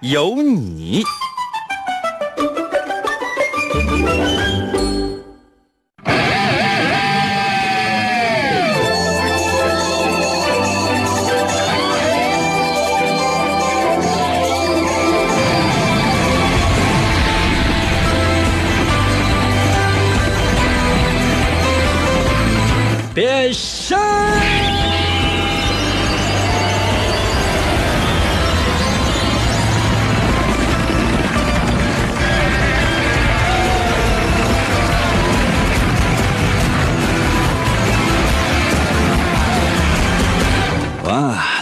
有你。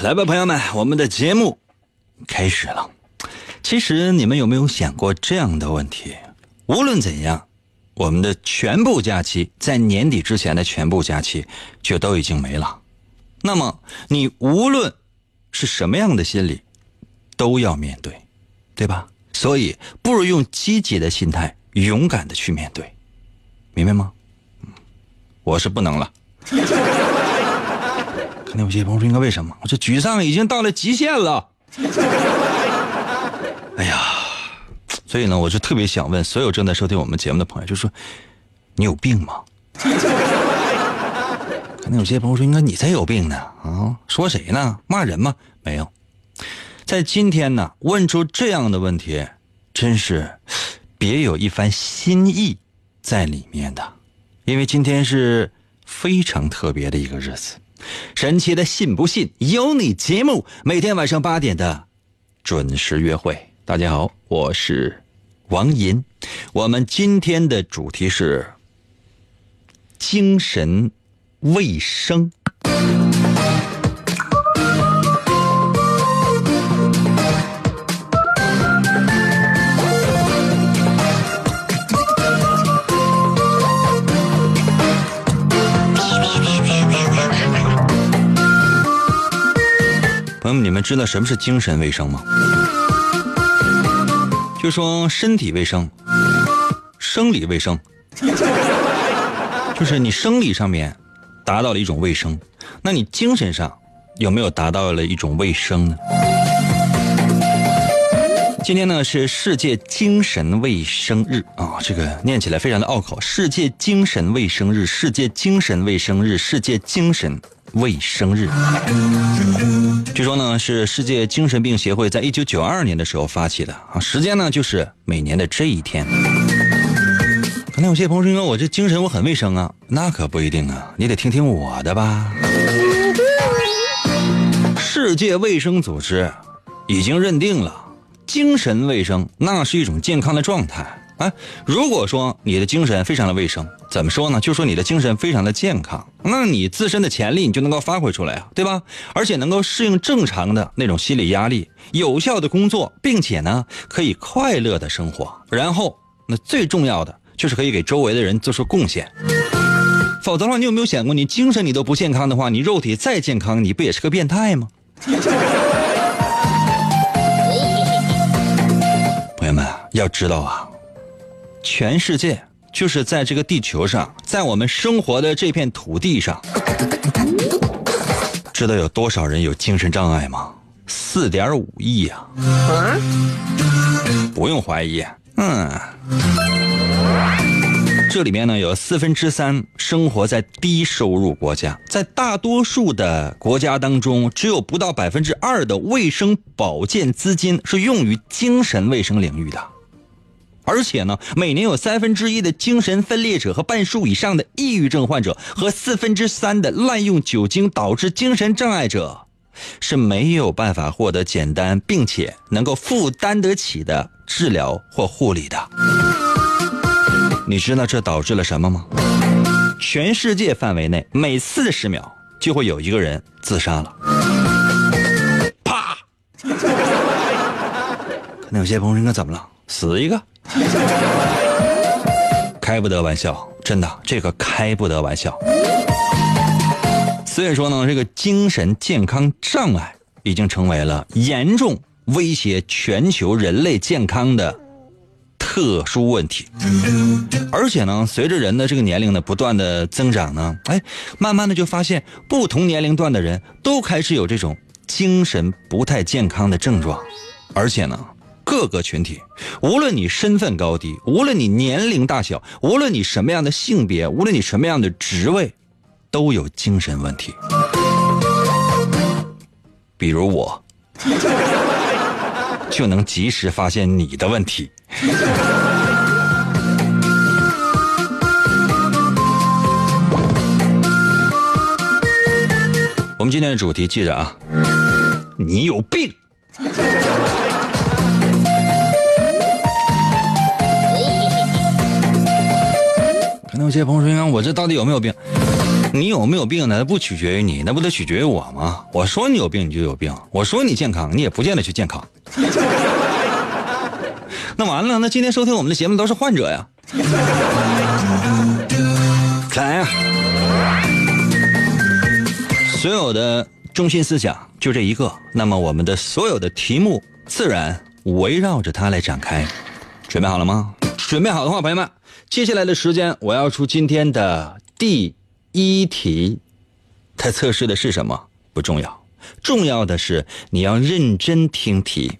来吧，朋友们，我们的节目开始了。其实你们有没有想过这样的问题？无论怎样，我们的全部假期在年底之前的全部假期就都已经没了。那么你无论是什么样的心理，都要面对，对吧？所以不如用积极的心态，勇敢的去面对，明白吗？我是不能了。那有些朋友说：“应该为什么？我这沮丧已经到了极限了。” 哎呀，所以呢，我就特别想问所有正在收听我们节目的朋友，就说：“你有病吗？” 可能有些朋友说：“应该你才有病呢啊？说谁呢？骂人吗？没有，在今天呢，问出这样的问题，真是别有一番心意在里面的，因为今天是非常特别的一个日子。神奇的信不信由你节目，每天晚上八点的准时约会。大家好，我是王银。我们今天的主题是精神卫生。你们知道什么是精神卫生吗？就说身体卫生、生理卫生，就是你生理上面达到了一种卫生，那你精神上有没有达到了一种卫生呢？今天呢是世界精神卫生日啊，这个念起来非常的拗口。世界精神卫生日，世界精神卫生日，世界精神卫生日。据说呢是世界精神病协会在一九九二年的时候发起的啊，时间呢就是每年的这一天。可能有些朋友说，我这精神我很卫生啊，那可不一定啊，你得听听我的吧。世界卫生组织已经认定了。精神卫生那是一种健康的状态，哎，如果说你的精神非常的卫生，怎么说呢？就说你的精神非常的健康，那你自身的潜力你就能够发挥出来啊，对吧？而且能够适应正常的那种心理压力，有效的工作，并且呢可以快乐的生活。然后，那最重要的就是可以给周围的人做出贡献。否则的话，你有没有想过，你精神你都不健康的话，你肉体再健康，你不也是个变态吗？朋友们要知道啊，全世界就是在这个地球上，在我们生活的这片土地上，知道有多少人有精神障碍吗？四点五亿呀！不用怀疑，嗯，这里面呢有四分之三生活在低收入国家，在大多数的国家当中，只有不到百分之二的卫生保健资金是用于精神卫生领域的，而且呢，每年有三分之一的精神分裂者和半数以上的抑郁症患者和四分之三的滥用酒精导致精神障碍者是没有办法获得简单并且能够负担得起的治疗或护理的。你知道这导致了什么吗？全世界范围内每四十秒就会有一个人自杀了。啪！可能有些朋友说：“那怎么了？死一个？” 开不得玩笑，真的，这个开不得玩笑。所以说呢，这个精神健康障碍已经成为了严重威胁全球人类健康的特殊问题。而且呢，随着人的这个年龄的不断的增长呢，哎，慢慢的就发现不同年龄段的人都开始有这种精神不太健康的症状，而且呢。各个群体，无论你身份高低，无论你年龄大小，无论你什么样的性别，无论你什么样的职位，都有精神问题。比如我，就能及时发现你的问题。我们今天的主题记着啊，你有病。那有些朋友说：“我这到底有没有病？你有没有病呢？不取决于你，那不得取决于我吗？我说你有病，你就有病；我说你健康，你也不见得去健康。那完了，那今天收听我们的节目都是患者呀。来呀，所有的中心思想就这一个，那么我们的所有的题目自然围绕着它来展开。准备好了吗？准备好的话，朋友们。”接下来的时间，我要出今天的第一题。它测试的是什么？不重要，重要的是你要认真听题。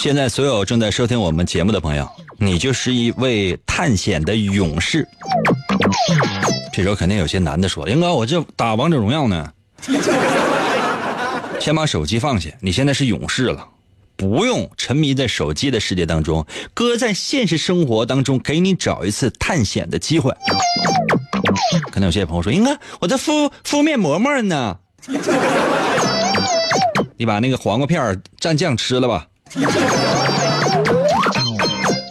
现在，所有正在收听我们节目的朋友，你就是一位探险的勇士。这时候肯定有些男的说：“英哥，我这打王者荣耀呢，先把手机放下。你现在是勇士了，不用沉迷在手机的世界当中。哥在现实生活当中给你找一次探险的机会。”可能有些朋友说：“英哥，我在敷敷面膜膜呢，你把那个黄瓜片蘸酱吃了吧，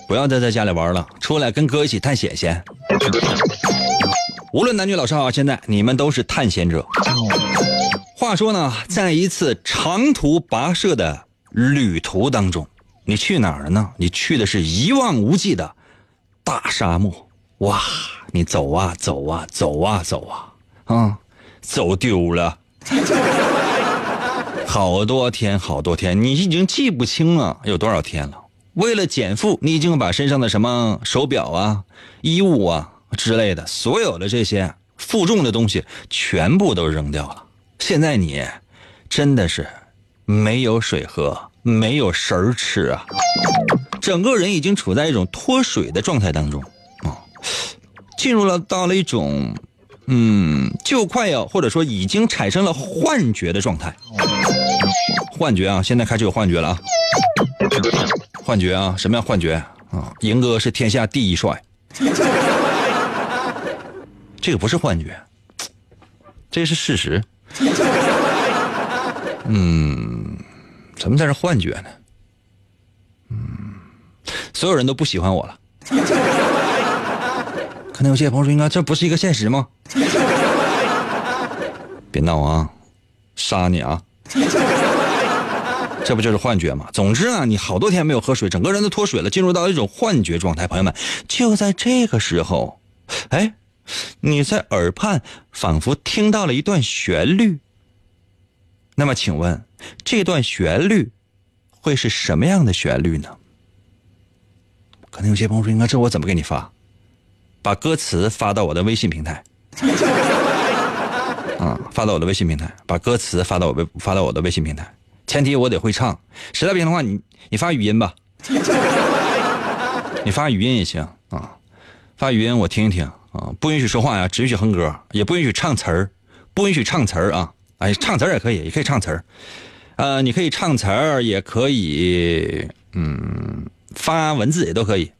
不要再在家里玩了，出来跟哥一起探险去。”无论男女老少啊，现在你们都是探险者。话说呢，在一次长途跋涉的旅途当中，你去哪儿了呢？你去的是一望无际的大沙漠。哇，你走啊走啊走啊走啊，啊，走丢了，好多天好多天，你已经记不清了有多少天了。为了减负，你已经把身上的什么手表啊、衣物啊。之类的，所有的这些负重的东西全部都扔掉了。现在你真的是没有水喝，没有食儿吃啊！整个人已经处在一种脱水的状态当中啊，进入了到了一种嗯，就快要或者说已经产生了幻觉的状态。幻觉啊，现在开始有幻觉了啊！幻觉啊，什么样幻觉啊？赢哥是天下第一帅。这个不是幻觉，这是事实。嗯，怎么才是幻觉呢？嗯，所有人都不喜欢我了。可能有些朋友说：“应该这不是一个现实吗？” 别闹啊，杀你啊！这不就是幻觉吗？总之啊，你好多天没有喝水，整个人都脱水了，进入到一种幻觉状态。朋友们，就在这个时候，哎。你在耳畔仿佛听到了一段旋律，那么请问这段旋律会是什么样的旋律呢？可能有些朋友说：“应该这我怎么给你发？把歌词发到我的微信平台。”啊，发到我的微信平台，把歌词发到我微发到我的微信平台。前提我得会唱，实在不行的话，你你发语音吧，你发语音也行啊，发语音我听一听。啊，不允许说话呀，只允许哼歌，也不允许唱词儿，不允许唱词儿啊！哎，唱词儿也可以，也可以唱词儿，呃，你可以唱词儿，也可以，嗯，发文字也都可以，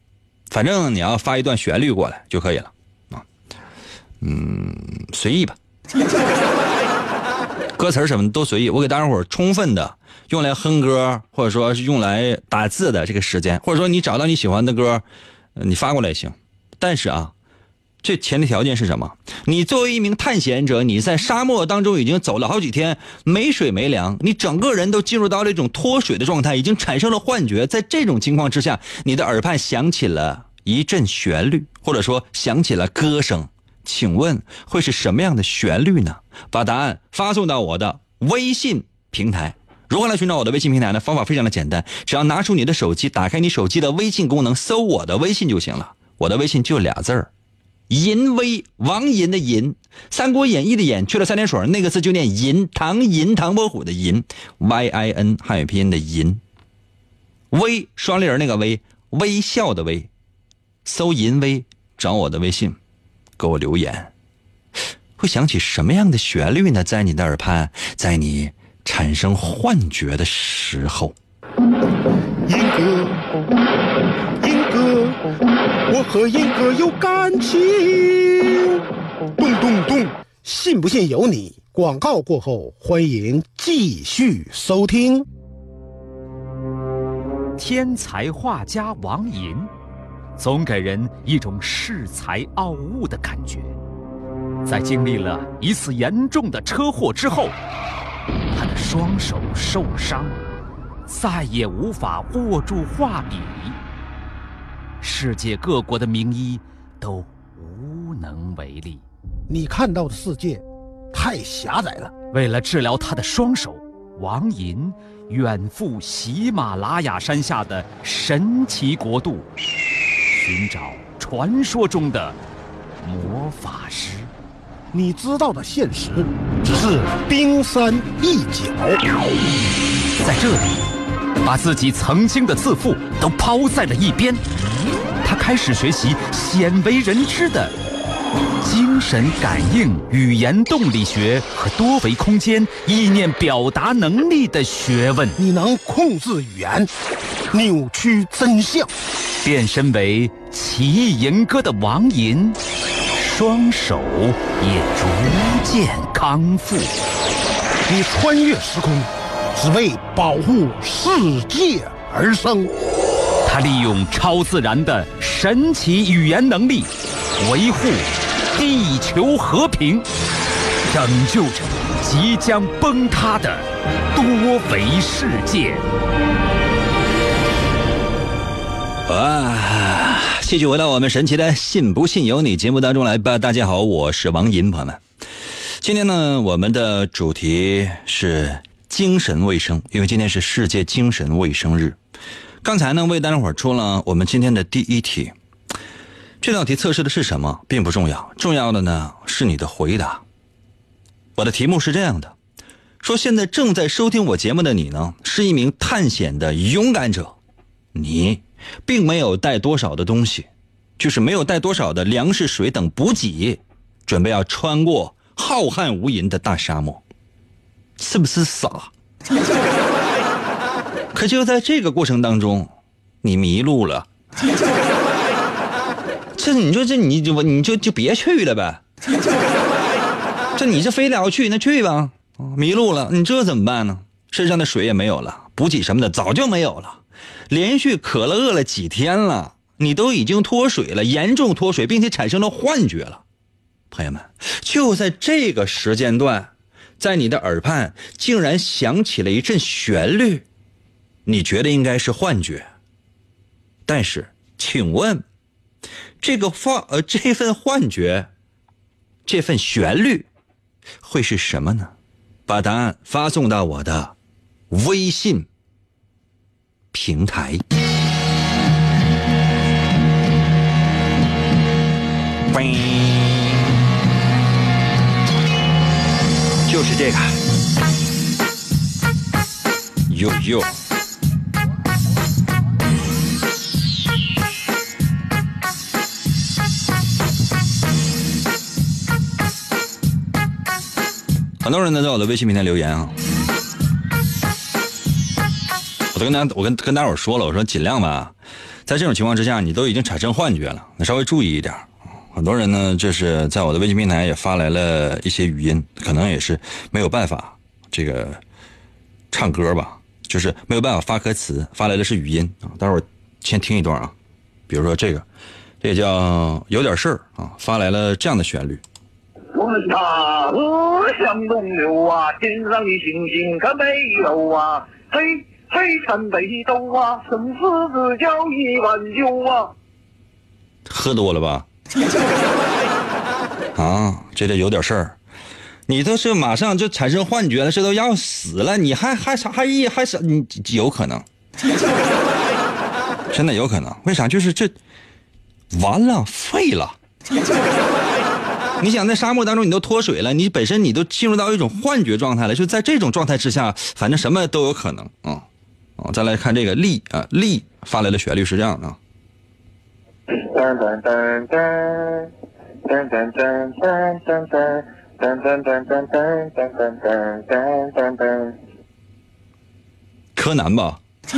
反正你要发一段旋律过来就可以了啊，嗯，随意吧，歌词什么都随意，我给大家伙充分的用来哼歌，或者说是用来打字的这个时间，或者说你找到你喜欢的歌，你发过来也行，但是啊。这前提条件是什么？你作为一名探险者，你在沙漠当中已经走了好几天，没水没粮，你整个人都进入到了一种脱水的状态，已经产生了幻觉。在这种情况之下，你的耳畔响起了一阵旋律，或者说响起了歌声。请问会是什么样的旋律呢？把答案发送到我的微信平台。如何来寻找我的微信平台呢？方法非常的简单，只要拿出你的手机，打开你手机的微信功能，搜我的微信就行了。我的微信就俩字儿，银威，王银的银，《三国演义》的演去了三点水，那个字就念银，唐银，唐伯虎的银，Y I N 汉语拼音的银，微双立人那个微，微笑的微，搜银威，找我的微信，给我留言，会响起什么样的旋律呢？在你的耳畔，在你产生幻觉的时候，我和英哥有感情。咚咚咚，信不信由你。广告过后，欢迎继续收听。天才画家王寅，总给人一种恃才傲物的感觉。在经历了一次严重的车祸之后，他的双手受伤，再也无法握住画笔。世界各国的名医都无能为力。你看到的世界太狭窄了。为了治疗他的双手，王寅远赴喜马拉雅山下的神奇国度，寻找传说中的魔法师。你知道的现实只是冰山一角。在这里，把自己曾经的自负都抛在了一边，他开始学习鲜为人知的精神感应、语言动力学和多维空间意念表达能力的学问，你能控制语言，扭曲真相。变身为奇异吟歌的王吟，双手也逐渐康复。你穿越时空，只为保护世界而生。利用超自然的神奇语言能力，维护地球和平，拯救着即将崩塌的多维世界。啊，继续回到我们神奇的“信不信由你”节目当中来吧。大家好，我是王银，朋友们。今天呢，我们的主题是精神卫生，因为今天是世界精神卫生日。刚才呢，为大家伙出了我们今天的第一题。这道题测试的是什么，并不重要，重要的呢是你的回答。我的题目是这样的：说现在正在收听我节目的你呢，是一名探险的勇敢者，你并没有带多少的东西，就是没有带多少的粮食、水等补给，准备要穿过浩瀚无垠的大沙漠，是不是傻？可就在这个过程当中，你迷路了。这你说这你就你就就别去了呗。这你这非得要去，那去吧。迷路了，你这怎么办呢？身上的水也没有了，补给什么的早就没有了。连续渴了饿了几天了，你都已经脱水了，严重脱水，并且产生了幻觉了。朋友们，就在这个时间段，在你的耳畔竟然响起了一阵旋律，你觉得应该是幻觉。但是，请问，这个幻呃这份幻觉，这份旋律，会是什么呢？把答案发送到我的微信平台。就是这个，哟哟。很多人呢在我的微信平台留言啊，我都跟大我跟跟大伙说了，我说尽量吧，在这种情况之下，你都已经产生幻觉了，那稍微注意一点。很多人呢，就是在我的微信平台也发来了一些语音，可能也是没有办法这个唱歌吧，就是没有办法发歌词，发来的是语音啊。待会儿先听一段啊，比如说这个，这叫有点事儿啊，发来了这样的旋律。我大河向东流啊，天上的星星可没有啊，黑黑山北斗啊，生死之交一碗酒啊。喝多了吧？啊，这得有点事儿。你都是马上就产生幻觉了，这都要死了，你还还啥还一还是你有可能，真的有可能。为啥？就是这完了，废了。你想在沙漠当中，你都脱水了，你本身你都进入到一种幻觉状态了，就在这种状态之下，反正什么都有可能啊。哦，再来看这个力啊，力发来的旋律是这样的。噔噔噔噔噔噔噔噔噔噔。噔噔噔噔噔噔噔噔噔噔。柯南吧？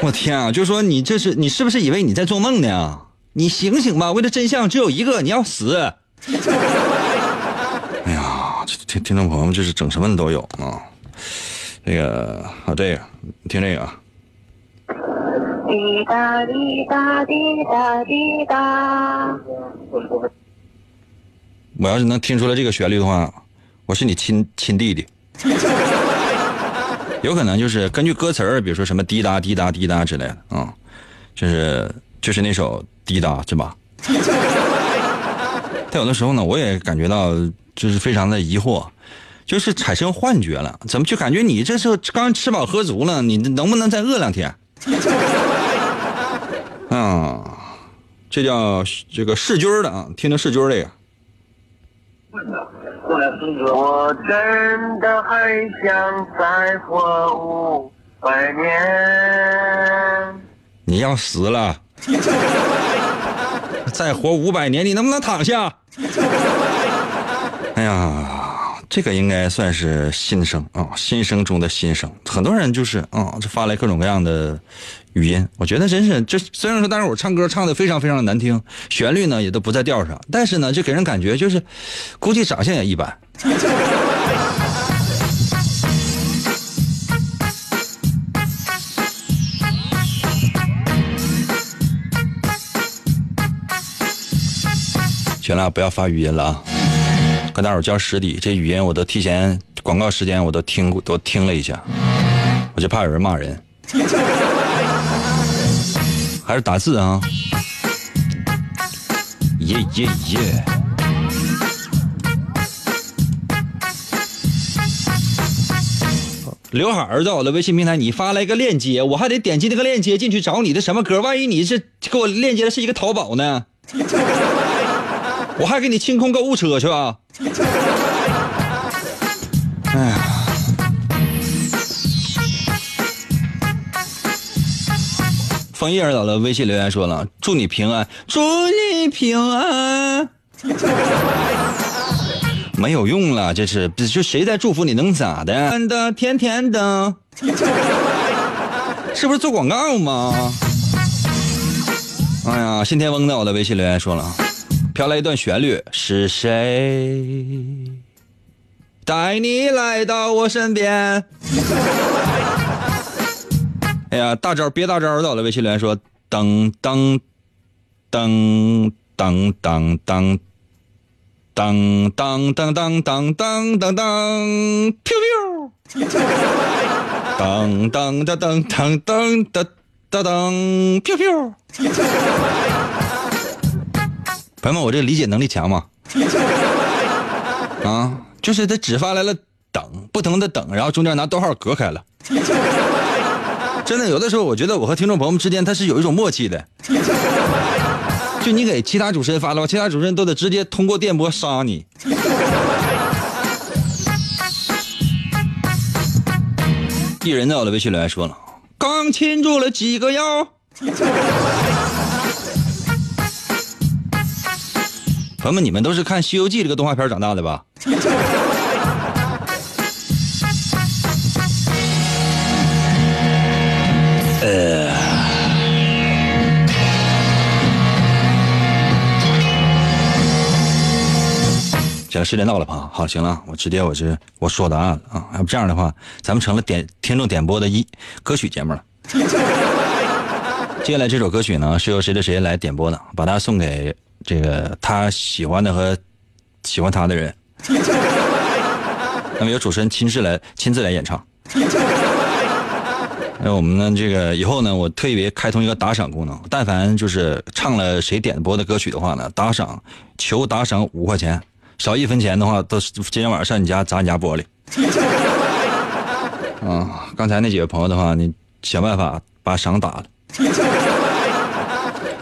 我天啊！就说你这是你是不是以为你在做梦呢？你醒醒吧！为了真相只有一个，你要死！哎呀，听听众朋友们，这是整什么的都有啊！这个啊，这个，听这个。滴答滴答滴答滴答。我要是能听出来这个旋律的话，我是你亲亲弟弟。有可能就是根据歌词儿，比如说什么滴答滴答滴答之类的啊，就是就是那首滴答是吧？但有的时候呢，我也感觉到就是非常的疑惑，就是产生幻觉了，怎么就感觉你这是刚吃饱喝足了，你能不能再饿两天？啊，这叫这个弑君的啊，听听弑君这个。我真的还想再活五百年。你要死了，再活五百年，你能不能躺下？哎呀，这个应该算是新生啊，新生中的新生。很多人就是啊，就发来各种各样的。语音，我觉得真是这虽然说大伙唱歌唱的非常非常的难听，旋律呢也都不在调上，但是呢就给人感觉就是，估计长相也一般。行了，不要发语音了啊！跟大伙交实底，这语音我都提前广告时间我都听，都听了一下，我就怕有人骂人。还是打字啊！耶耶耶！刘海儿在我的微信平台，你发来一个链接，我还得点击那个链接进去找你的什么歌？万一你是给我链接的是一个淘宝呢？我还给你清空购物车去啊？哎呀！枫叶儿到了，微信留言说了：“祝你平安，祝你平安。”没有用了，这是就谁在祝福你能咋的？甜的甜甜的，是不是做广告吗？哎呀，信天翁在我的微信留言说了：“飘来一段旋律，是谁带你来到我身边？”哎呀，大招别大招到了！微信留言说：噔噔噔噔噔噔噔噔噔噔噔噔噔噔，噔噔噔噔噔噔噔噔噔，飘飘。朋友们，我这理解能力强吗？啊，就是他只发来了等，不同的等，然后中间拿逗号隔开了。真的，有的时候我觉得我和听众朋友们之间他是有一种默契的。就你给其他主持人发的话，其他主持人都得直接通过电波杀你。艺人在我的微信留言说了，刚亲住了几个幺。朋友们，你们都是看《西游记》这个动画片长大的吧？呃，行了，时间到了，朋友。好，行了，我直接我是我说答案了啊！要不这样的话，咱们成了点听众点播的一歌曲节目了。接下来这首歌曲呢，是由谁的谁来点播的，把它送给这个他喜欢的和喜欢他的人。那么由主持人亲自来亲自来演唱。那我们呢，这个以后呢，我特别开通一个打赏功能，但凡就是唱了谁点播的歌曲的话呢，打赏求打赏五块钱，少一分钱的话，都今天晚上上你家砸你家玻璃。啊，刚才那几位朋友的话，你想办法把赏打了。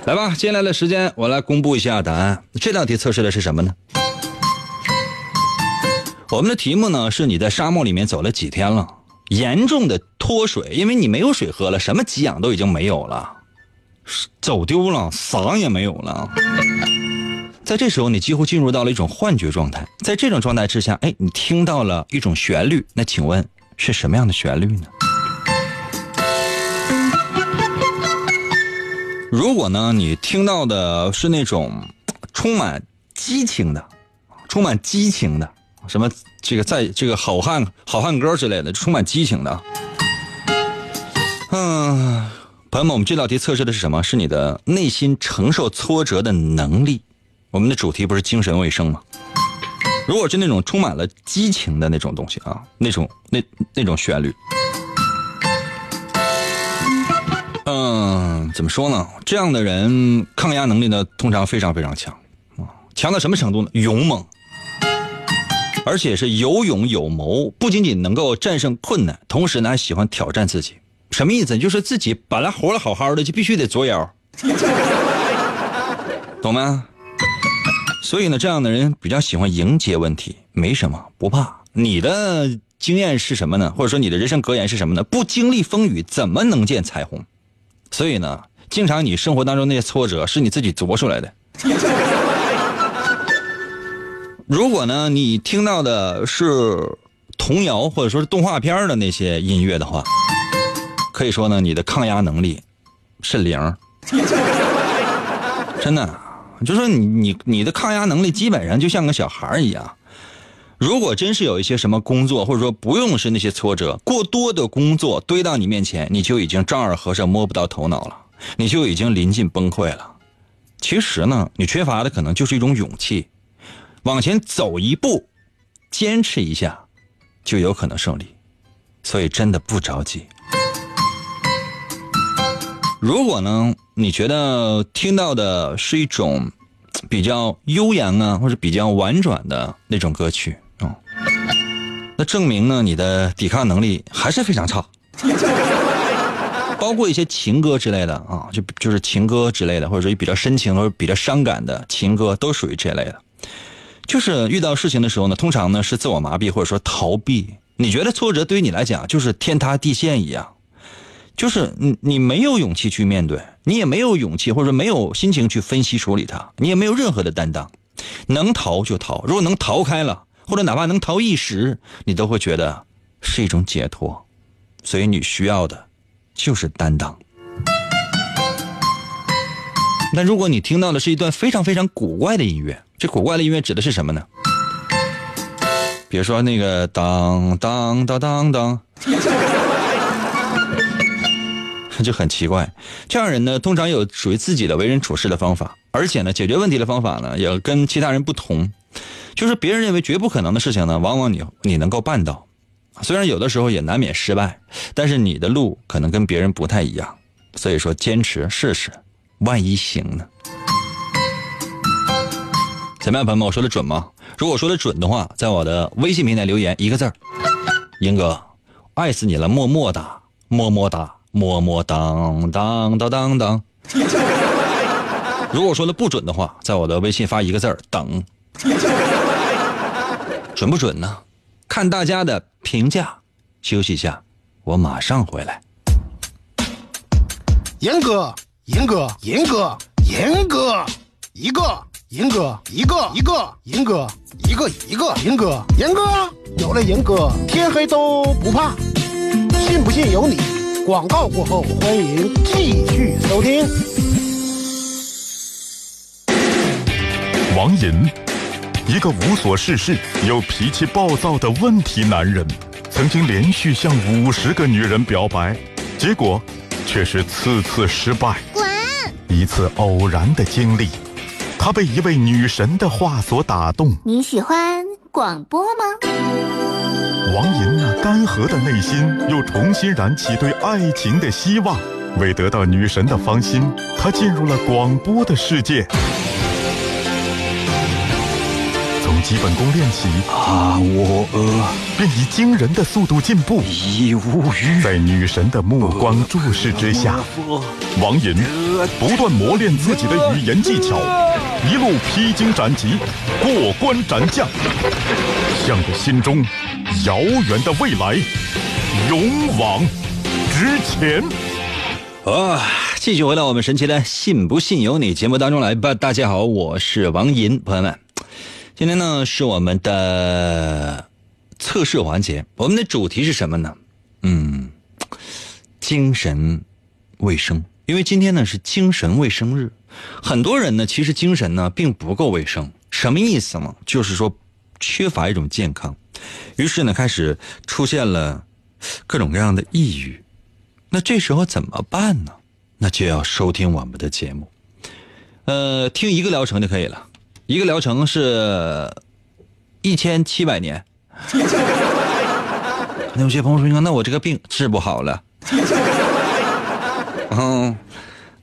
来吧，接下来的时间我来公布一下答案。这道题测试的是什么呢？我们的题目呢是你在沙漠里面走了几天了，严重的脱水，因为你没有水喝了，什么给养都已经没有了，走丢了，啥也没有了。在这时候，你几乎进入到了一种幻觉状态。在这种状态之下，哎，你听到了一种旋律，那请问是什么样的旋律呢？如果呢，你听到的是那种充满激情的、充满激情的，什么这个在这个好汉好汉歌之类的，充满激情的，嗯，朋友们，我们这道题测试的是什么？是你的内心承受挫折的能力。我们的主题不是精神卫生吗？如果是那种充满了激情的那种东西啊，那种那那种旋律，嗯，怎么说呢？这样的人抗压能力呢，通常非常非常强啊，强到什么程度呢？勇猛，而且是有勇有谋，不仅仅能够战胜困难，同时呢还喜欢挑战自己。什么意思？就是自己本来活得好好的，就必须得作妖，懂吗？所以呢，这样的人比较喜欢迎接问题，没什么不怕。你的经验是什么呢？或者说你的人生格言是什么呢？不经历风雨，怎么能见彩虹？所以呢，经常你生活当中那些挫折是你自己琢出来的。如果呢，你听到的是童谣或者说是动画片的那些音乐的话，可以说呢，你的抗压能力是零，真的。就说你你你的抗压能力基本上就像个小孩一样，如果真是有一些什么工作，或者说不用是那些挫折，过多的工作堆到你面前，你就已经丈二和尚摸不到头脑了，你就已经临近崩溃了。其实呢，你缺乏的可能就是一种勇气，往前走一步，坚持一下，就有可能胜利。所以真的不着急。如果呢，你觉得听到的是一种比较悠扬啊，或者比较婉转的那种歌曲，那证明呢，你的抵抗能力还是非常差。包括一些情歌之类的啊，就就是情歌之类的，或者说比较深情或者比较伤感的情歌，都属于这类的。就是遇到事情的时候呢，通常呢是自我麻痹或者说逃避。你觉得挫折对于你来讲就是天塌地陷一样。就是你，你没有勇气去面对，你也没有勇气或者说没有心情去分析处理它，你也没有任何的担当，能逃就逃，如果能逃开了，或者哪怕能逃一时，你都会觉得是一种解脱，所以你需要的，就是担当。那如果你听到的是一段非常非常古怪的音乐，这古怪的音乐指的是什么呢？比如说那个当当当当当。就很奇怪，这样人呢，通常有属于自己的为人处事的方法，而且呢，解决问题的方法呢，也跟其他人不同。就是别人认为绝不可能的事情呢，往往你你能够办到，虽然有的时候也难免失败，但是你的路可能跟别人不太一样。所以说，坚持试试，万一行呢？怎么样，朋友们，我说的准吗？如果说的准的话，在我的微信平台留言一个字儿，英哥，爱死你了，么么哒，么么哒。么么当当当当当。如果说的不准的话，在我的微信发一个字儿“等”，准不准呢？看大家的评价。休息一下，我马上回来。严哥，严哥，严哥，严哥，一个，严哥，一个，一个，严哥，一个，一个，严哥，严哥，有了严哥，天黑都不怕。信不信由你。广告过后，欢迎继续收听。王寅，一个无所事事又脾气暴躁的问题男人，曾经连续向五十个女人表白，结果却是次次失败。滚一次偶然的经历，他被一位女神的话所打动。你喜欢广播吗？王银那干涸的内心又重新燃起对爱情的希望。为得到女神的芳心，他进入了广播的世界。基本功练习，啊，我呃便以惊人的速度进步。已无语。在女神的目光注视之下，王银不断磨练自己的语言技巧，一路披荆斩棘，过关斩将，向着心中遥远的未来勇往直前。啊，继续回到我们神奇的“信不信由你”节目当中来吧。大家好，我是王银，朋友们，今天呢是我们的测试环节，我们的主题是什么呢？嗯，精神卫生，因为今天呢是精神卫生日，很多人呢其实精神呢并不够卫生，什么意思呢？就是说缺乏一种健康，于是呢开始出现了各种各样的抑郁。那这时候怎么办呢？那就要收听我们的节目，呃，听一个疗程就可以了，一个疗程是一千七百年。那有些朋友说：“那我这个病治不好了。”嗯，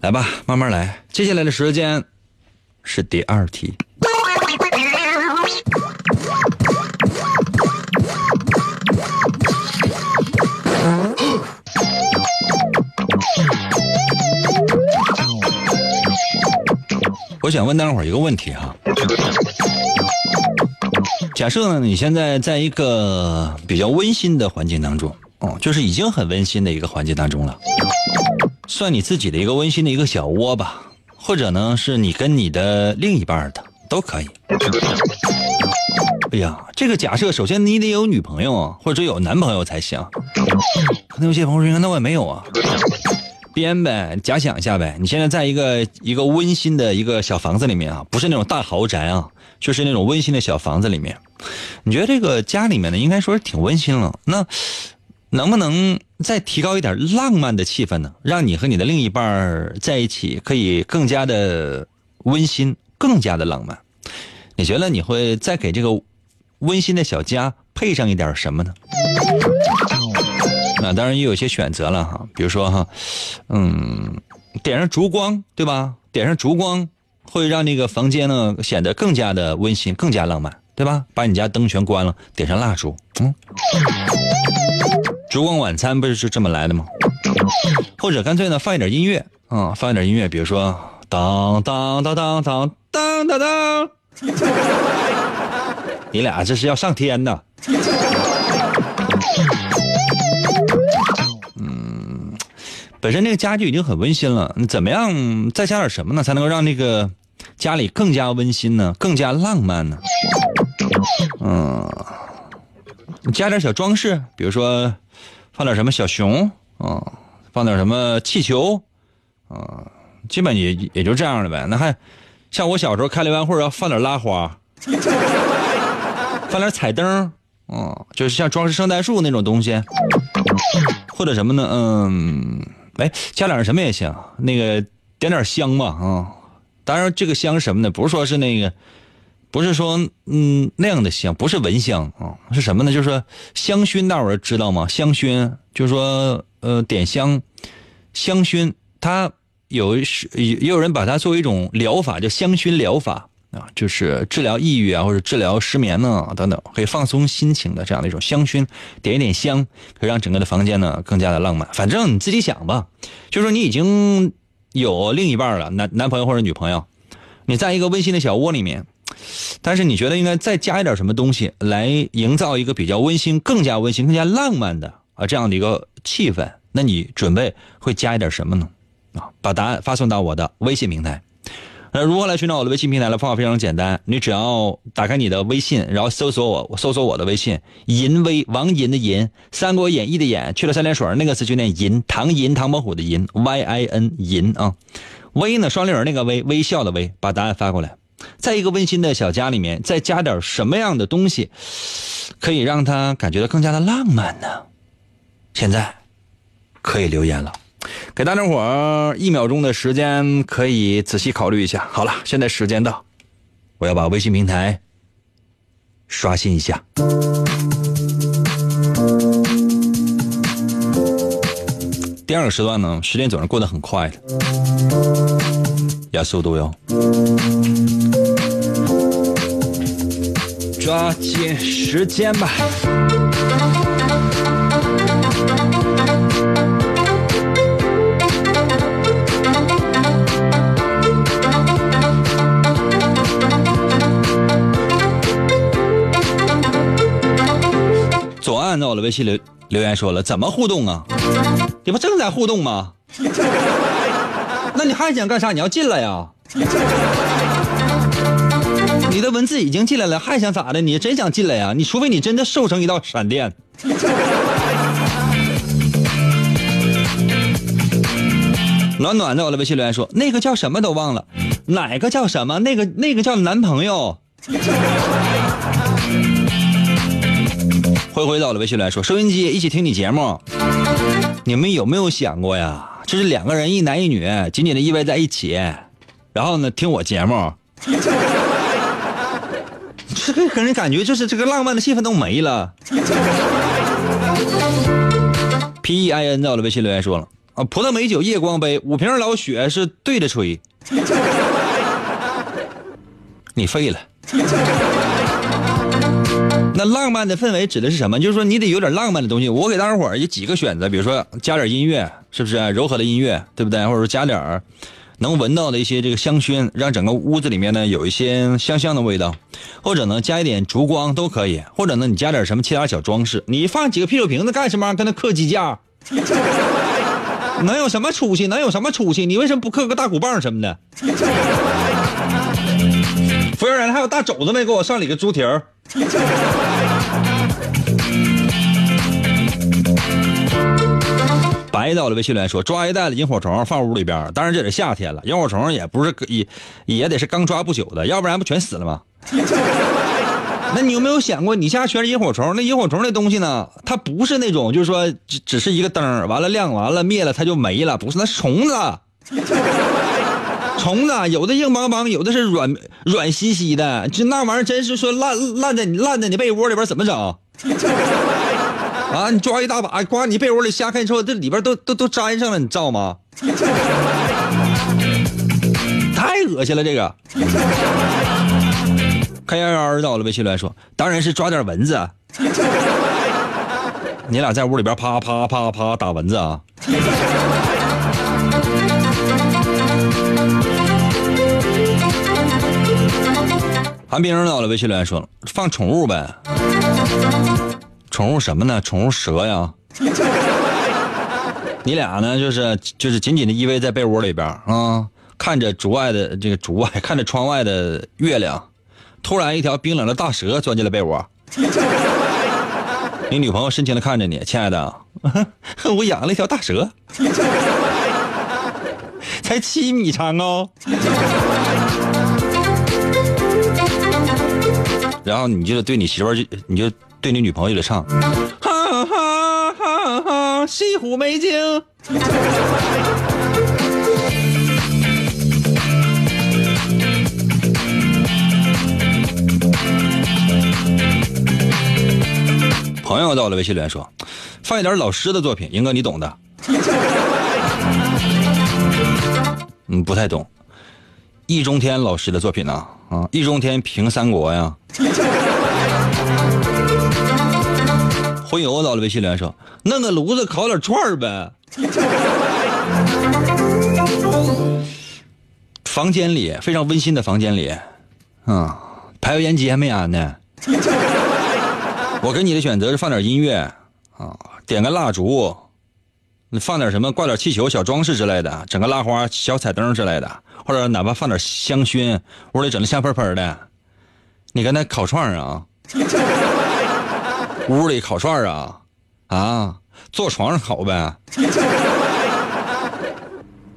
来吧，慢慢来。接下来的时间是第二题。我想问大伙一个问题哈，假设呢，你现在在一个比较温馨的环境当中，哦，就是已经很温馨的一个环境当中了，算你自己的一个温馨的一个小窝吧，或者呢，是你跟你的另一半的都可以。哎呀，这个假设首先你得有女朋友啊，或者有男朋友才行。可能有些朋友说，那我也没有啊。编呗，假想一下呗。你现在在一个一个温馨的一个小房子里面啊，不是那种大豪宅啊，就是那种温馨的小房子里面。你觉得这个家里面呢，应该说是挺温馨了。那能不能再提高一点浪漫的气氛呢？让你和你的另一半在一起可以更加的温馨，更加的浪漫。你觉得你会再给这个温馨的小家配上一点什么呢？当然也有些选择了哈，比如说哈，嗯，点上烛光，对吧？点上烛光会让那个房间呢显得更加的温馨，更加浪漫，对吧？把你家灯全关了，点上蜡烛，嗯，烛光晚餐不是就这么来的吗？或者干脆呢放一点音乐啊，放一点音乐，比如说当当当当当当当当，你俩这是要上天呐！本身这个家具已经很温馨了，你怎么样再加点什么呢，才能够让那个家里更加温馨呢，更加浪漫呢？嗯，加点小装饰，比如说放点什么小熊啊，放点什么气球啊，基本也也就这样了呗。那还像我小时候开联欢会要放点拉花，放点彩灯，嗯，就是像装饰圣诞树那种东西，或者什么呢？嗯。哎，加点什么也行，那个点点香吧啊！当然，这个香什么呢？不是说是那个，不是说嗯那样的香，不是蚊香啊，是什么呢？就是说香薰，大伙知道吗？香薰就是说呃点香，香薰它有是也有人把它作为一种疗法，叫香薰疗法啊，就是治疗抑郁啊或者治疗失眠呢等等，可以放松心情的这样的一种香薰，点一点香，可以让整个的房间呢更加的浪漫。反正你自己想吧。就说你已经有另一半了，男男朋友或者女朋友，你在一个温馨的小窝里面，但是你觉得应该再加一点什么东西来营造一个比较温馨、更加温馨、更加浪漫的啊这样的一个气氛？那你准备会加一点什么呢？啊，把答案发送到我的微信平台。那如何来寻找我的微信平台的方法非常简单，你只要打开你的微信，然后搜索我，搜索我的微信“银威王银”的银，《三国演义》的演，去了三点水那个字就念银，唐银唐伯虎的银，Y I N 银啊，微呢双立人那个微，微笑的微，把答案发过来，在一个温馨的小家里面，再加点什么样的东西，可以让他感觉到更加的浪漫呢？现在可以留言了。给大家伙儿一秒钟的时间，可以仔细考虑一下。好了，现在时间到，我要把微信平台刷新一下。第二个时段呢，时间总是过得很快的，要速度哟，抓紧时间吧。左岸在我的微信留留言说了，怎么互动啊？你不正在互动吗？那你还想干啥？你要进来呀？你的文字已经进来了，还想咋的？你真想进来呀？你除非你真的瘦成一道闪电。暖暖在我的微信留言说，那个叫什么都忘了，哪个叫什么？那个那个叫男朋友。回回到了微信来说：“收音机一起听你节目，你们有没有想过呀？就是两个人一男一女紧紧的依偎在一起，然后呢听我节目，这个给人感觉就是这个浪漫的气氛都没了。”P E I N 到了微信留言说了：“啊，葡萄美酒夜光杯，五瓶老雪是对着吹，你废了。”那浪漫的氛围指的是什么？就是说你得有点浪漫的东西。我给大伙儿有几个选择，比如说加点音乐，是不是柔和的音乐，对不对？或者说加点儿能闻到的一些这个香薰，让整个屋子里面呢有一些香香的味道，或者呢加一点烛光都可以，或者呢你加点什么其他小装饰。你放几个啤酒瓶子干什么？跟那刻机架，能有什么出息？能有什么出息？你为什么不刻个大鼓棒什么的？服务员，还有大肘子没？给我上里个猪蹄儿。白到了微信留言说抓一袋子萤火虫放屋里边，当然这是夏天了，萤火虫也不是也也得是刚抓不久的，要不然不全死了吗？那你有没有想过，你家全是萤火虫？那萤火虫那东西呢？它不是那种就是说只只是一个灯，完了亮完了灭了它就没了，不是，那是虫子，虫子有的硬邦邦，有的是软软兮兮的，就那玩意儿真是说烂烂在你烂在你被窝里边怎么整？啊！你抓一大把，刮你被窝里瞎看，你说这里边都都都粘上了，你照吗？太恶心了，这个。看幺幺到了，微信来说，当然是抓点蚊子。你俩在屋里边啪啪啪啪打蚊子啊？韩冰到了，微信留言说，放宠物呗。宠物什么呢？宠物蛇呀！你俩呢？就是就是紧紧的依偎在被窝里边啊，看着竹外的这个竹外，看着窗外的月亮。突然，一条冰冷的大蛇钻进了被窝。你女朋友深情的看着你，亲爱的，我养了一条大蛇，才七米长哦。然后你就得对你媳妇就你就。对你女朋友就得唱，哈哈哈哈，西湖美景。朋友到了，微信留言说，放一点老师的作品，英哥你懂的。嗯，不太懂。易中天老师的作品呢？啊，易中天评三国呀。回油到了，微信留言说：“弄个炉子烤点串儿呗。”房间里非常温馨的房间里，啊，排油烟机还没安呢。我给你的选择是放点音乐，啊，点个蜡烛，放点什么，挂点气球、小装饰之类的，整个拉花、小彩灯之类的，或者哪怕放点香薰，屋里整的香喷喷的。你跟那烤串啊？屋里烤串啊，啊，坐床上烤呗。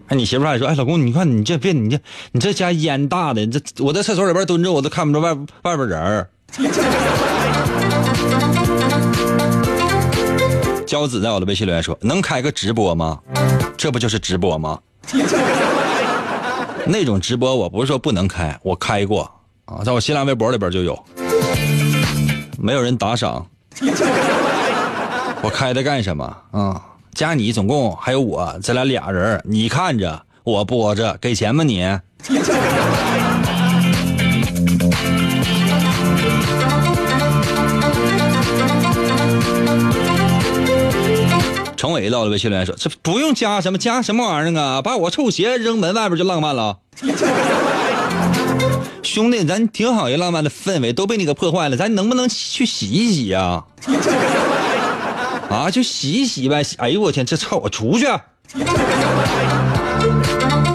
哎，你媳妇还说，哎，老公，你看你这别，你这你这家烟大的，这我在厕所里边蹲着，我都看不着外外边人儿。娇子在我的微信留言说：“能开个直播吗？这不就是直播吗？那种直播我不是说不能开，我开过啊，在我新浪微博里边就有，没有人打赏，我开它干什么啊？加你总共还有我，咱俩俩人，你看着我播着，给钱吗你？”程伟到了微信留言说：“这不用加什么加什么玩意儿啊，把我臭鞋扔门外边就浪漫了。兄弟，咱挺好一浪漫的氛围都被你给破坏了，咱能不能去洗一洗呀？啊，就洗一洗呗。哎呦我天，这操我出去！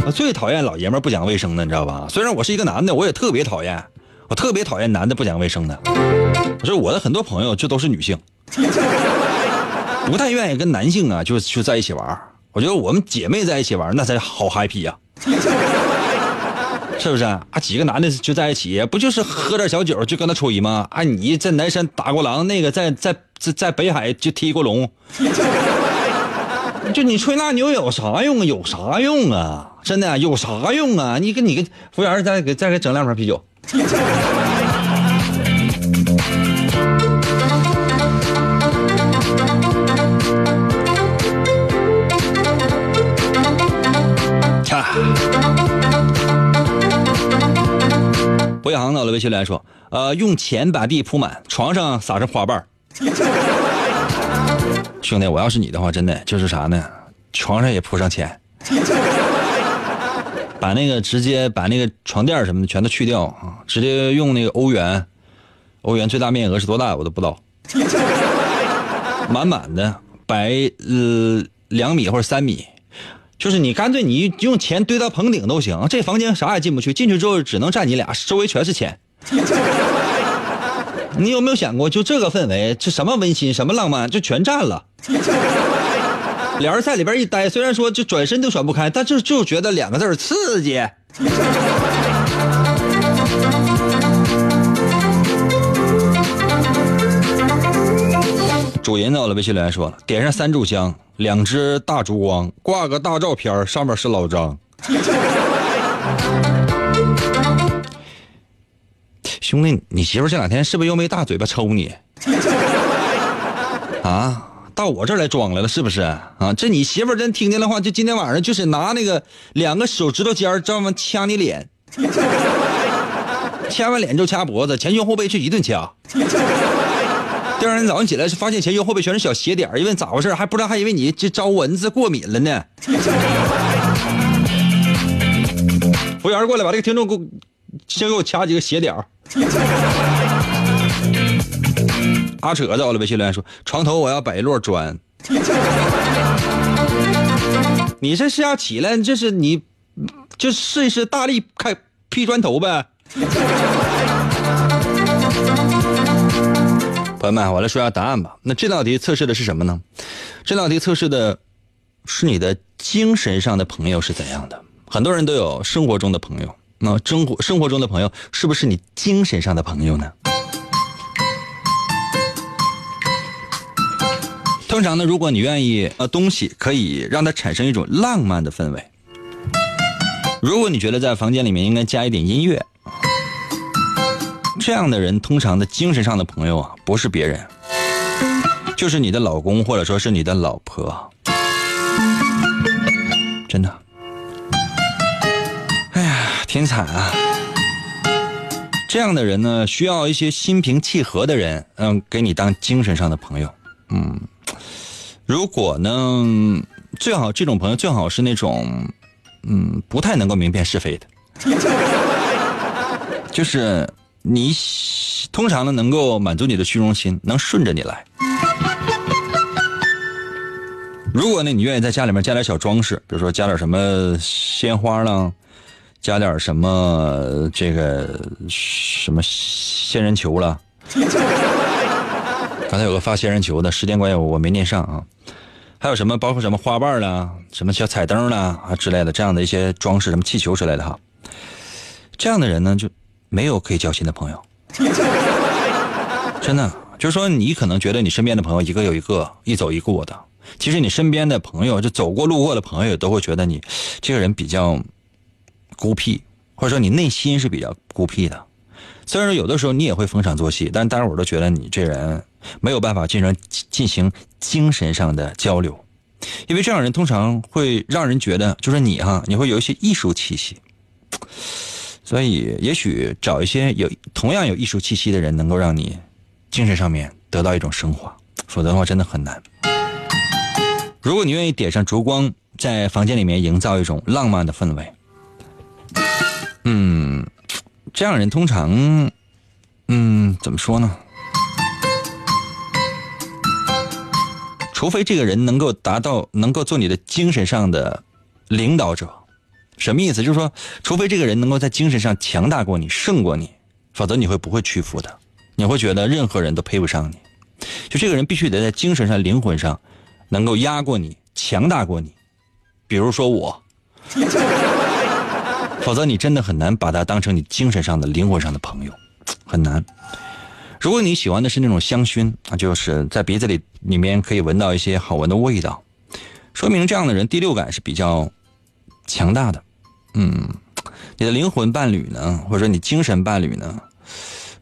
我最讨厌老爷们不讲卫生的，你知道吧？虽然我是一个男的，我也特别讨厌，我特别讨厌男的不讲卫生的。我说我的很多朋友就都是女性。”不太愿意跟男性啊，就就在一起玩我觉得我们姐妹在一起玩那才好 happy 呀，是不是啊？几个男的就在一起，不就是喝点小酒就跟他吹吗？啊，你在南山打过狼，那个在在在在北海就踢过龙，就你吹那牛有啥用啊？有啥用啊？真的有啥用啊？你给你个服务员再给再给整两瓶啤酒。博洋到了微信来说：“呃，用钱把地铺满，床上撒上花瓣 兄弟，我要是你的话，真的就是啥呢？床上也铺上钱，把那个直接把那个床垫什么的全都去掉啊，直接用那个欧元，欧元最大面额是多大我都不知道，满满的摆呃两米或者三米。”就是你干脆你用钱堆到棚顶都行，这房间啥也进不去，进去之后只能站你俩，周围全是钱。你有没有想过，就这个氛围，这什么温馨，什么浪漫，就全占了。俩人在里边一待，虽然说就转身都转不开，但就就觉得两个字刺激。主人到了，微信留言说了，点上三炷香。两只大烛光，挂个大照片，上面是老张。兄弟，你媳妇这两天是不是又没大嘴巴抽你？啊，到我这儿来装来了是不是？啊，这你媳妇真听见的话，就今天晚上就是拿那个两个手指头尖这么掐你脸，掐完脸就掐脖子，前胸后背去一顿掐。第二天早上起来是发现前胸后背全是小血点，一问咋回事，还不知道还以为你这招蚊子过敏了呢。服务员过来把这个听众给我先给我掐几个血点。阿扯到了微信留言说床头我要摆一摞砖。你这是要起来，这是你就试一试大力开劈砖头呗。朋友们，我来说下答案吧。那这道题测试的是什么呢？这道题测试的是你的精神上的朋友是怎样的。很多人都有生活中的朋友，那生活生活中的朋友是不是你精神上的朋友呢？通常呢，如果你愿意，呃，东西可以让它产生一种浪漫的氛围。如果你觉得在房间里面应该加一点音乐。这样的人通常的精神上的朋友啊，不是别人，就是你的老公或者说是你的老婆，真的。哎呀，挺惨啊！这样的人呢，需要一些心平气和的人，嗯，给你当精神上的朋友。嗯，如果呢，最好这种朋友最好是那种，嗯，不太能够明辨是非的，就是。你通常呢能够满足你的虚荣心，能顺着你来。如果呢你愿意在家里面加点小装饰，比如说加点什么鲜花啦，加点什么这个什么仙人球了。刚才有个发仙人球的，时间关系我没念上啊。还有什么包括什么花瓣啦、什么小彩灯啦啊之类的这样的一些装饰，什么气球之类的哈。这样的人呢就。没有可以交心的朋友，真的，就是说，你可能觉得你身边的朋友一个有一个，一走一过的，其实你身边的朋友，就走过路过的朋友，都会觉得你这个人比较孤僻，或者说你内心是比较孤僻的。虽然说有的时候你也会逢场作戏，但大家伙都觉得你这人没有办法进行进行精神上的交流，因为这样人通常会让人觉得，就是你哈，你会有一些艺术气息。所以，也许找一些有同样有艺术气息的人，能够让你精神上面得到一种升华，否则的话真的很难。如果你愿意点上烛光，在房间里面营造一种浪漫的氛围，嗯，这样人通常，嗯，怎么说呢？除非这个人能够达到，能够做你的精神上的领导者。什么意思？就是说，除非这个人能够在精神上强大过你、胜过你，否则你会不会屈服的？你会觉得任何人都配不上你。就这个人必须得在精神上、灵魂上能够压过你、强大过你。比如说我，否则你真的很难把他当成你精神上的、灵魂上的朋友，很难。如果你喜欢的是那种香薰，那就是在鼻子里里面可以闻到一些好闻的味道，说明这样的人第六感是比较强大的。嗯，你的灵魂伴侣呢，或者说你精神伴侣呢？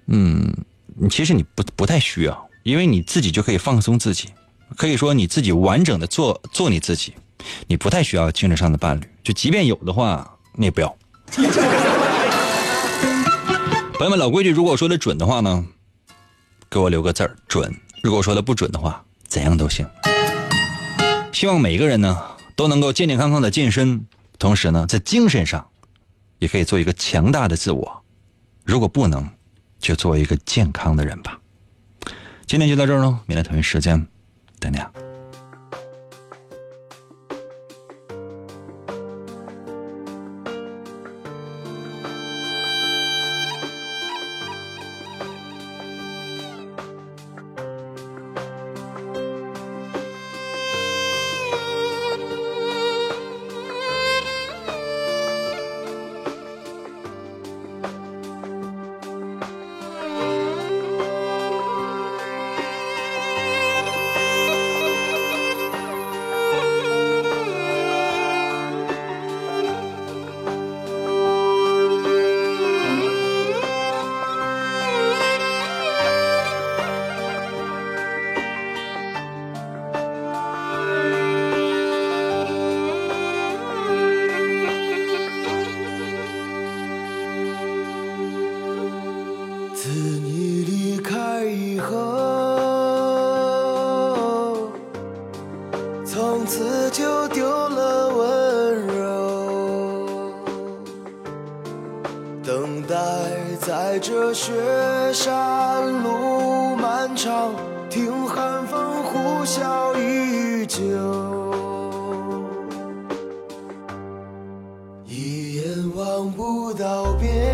嗯，你其实你不不太需要，因为你自己就可以放松自己，可以说你自己完整的做做你自己，你不太需要精神上的伴侣。就即便有的话，你也不要。朋友们，老规矩，如果说的准的话呢，给我留个字儿准；如果说的不准的话，怎样都行。希望每个人呢都能够健健康康的健身。同时呢，在精神上，也可以做一个强大的自我。如果不能，就做一个健康的人吧。今天就到这儿喽，明天同一时间，等你啊。道别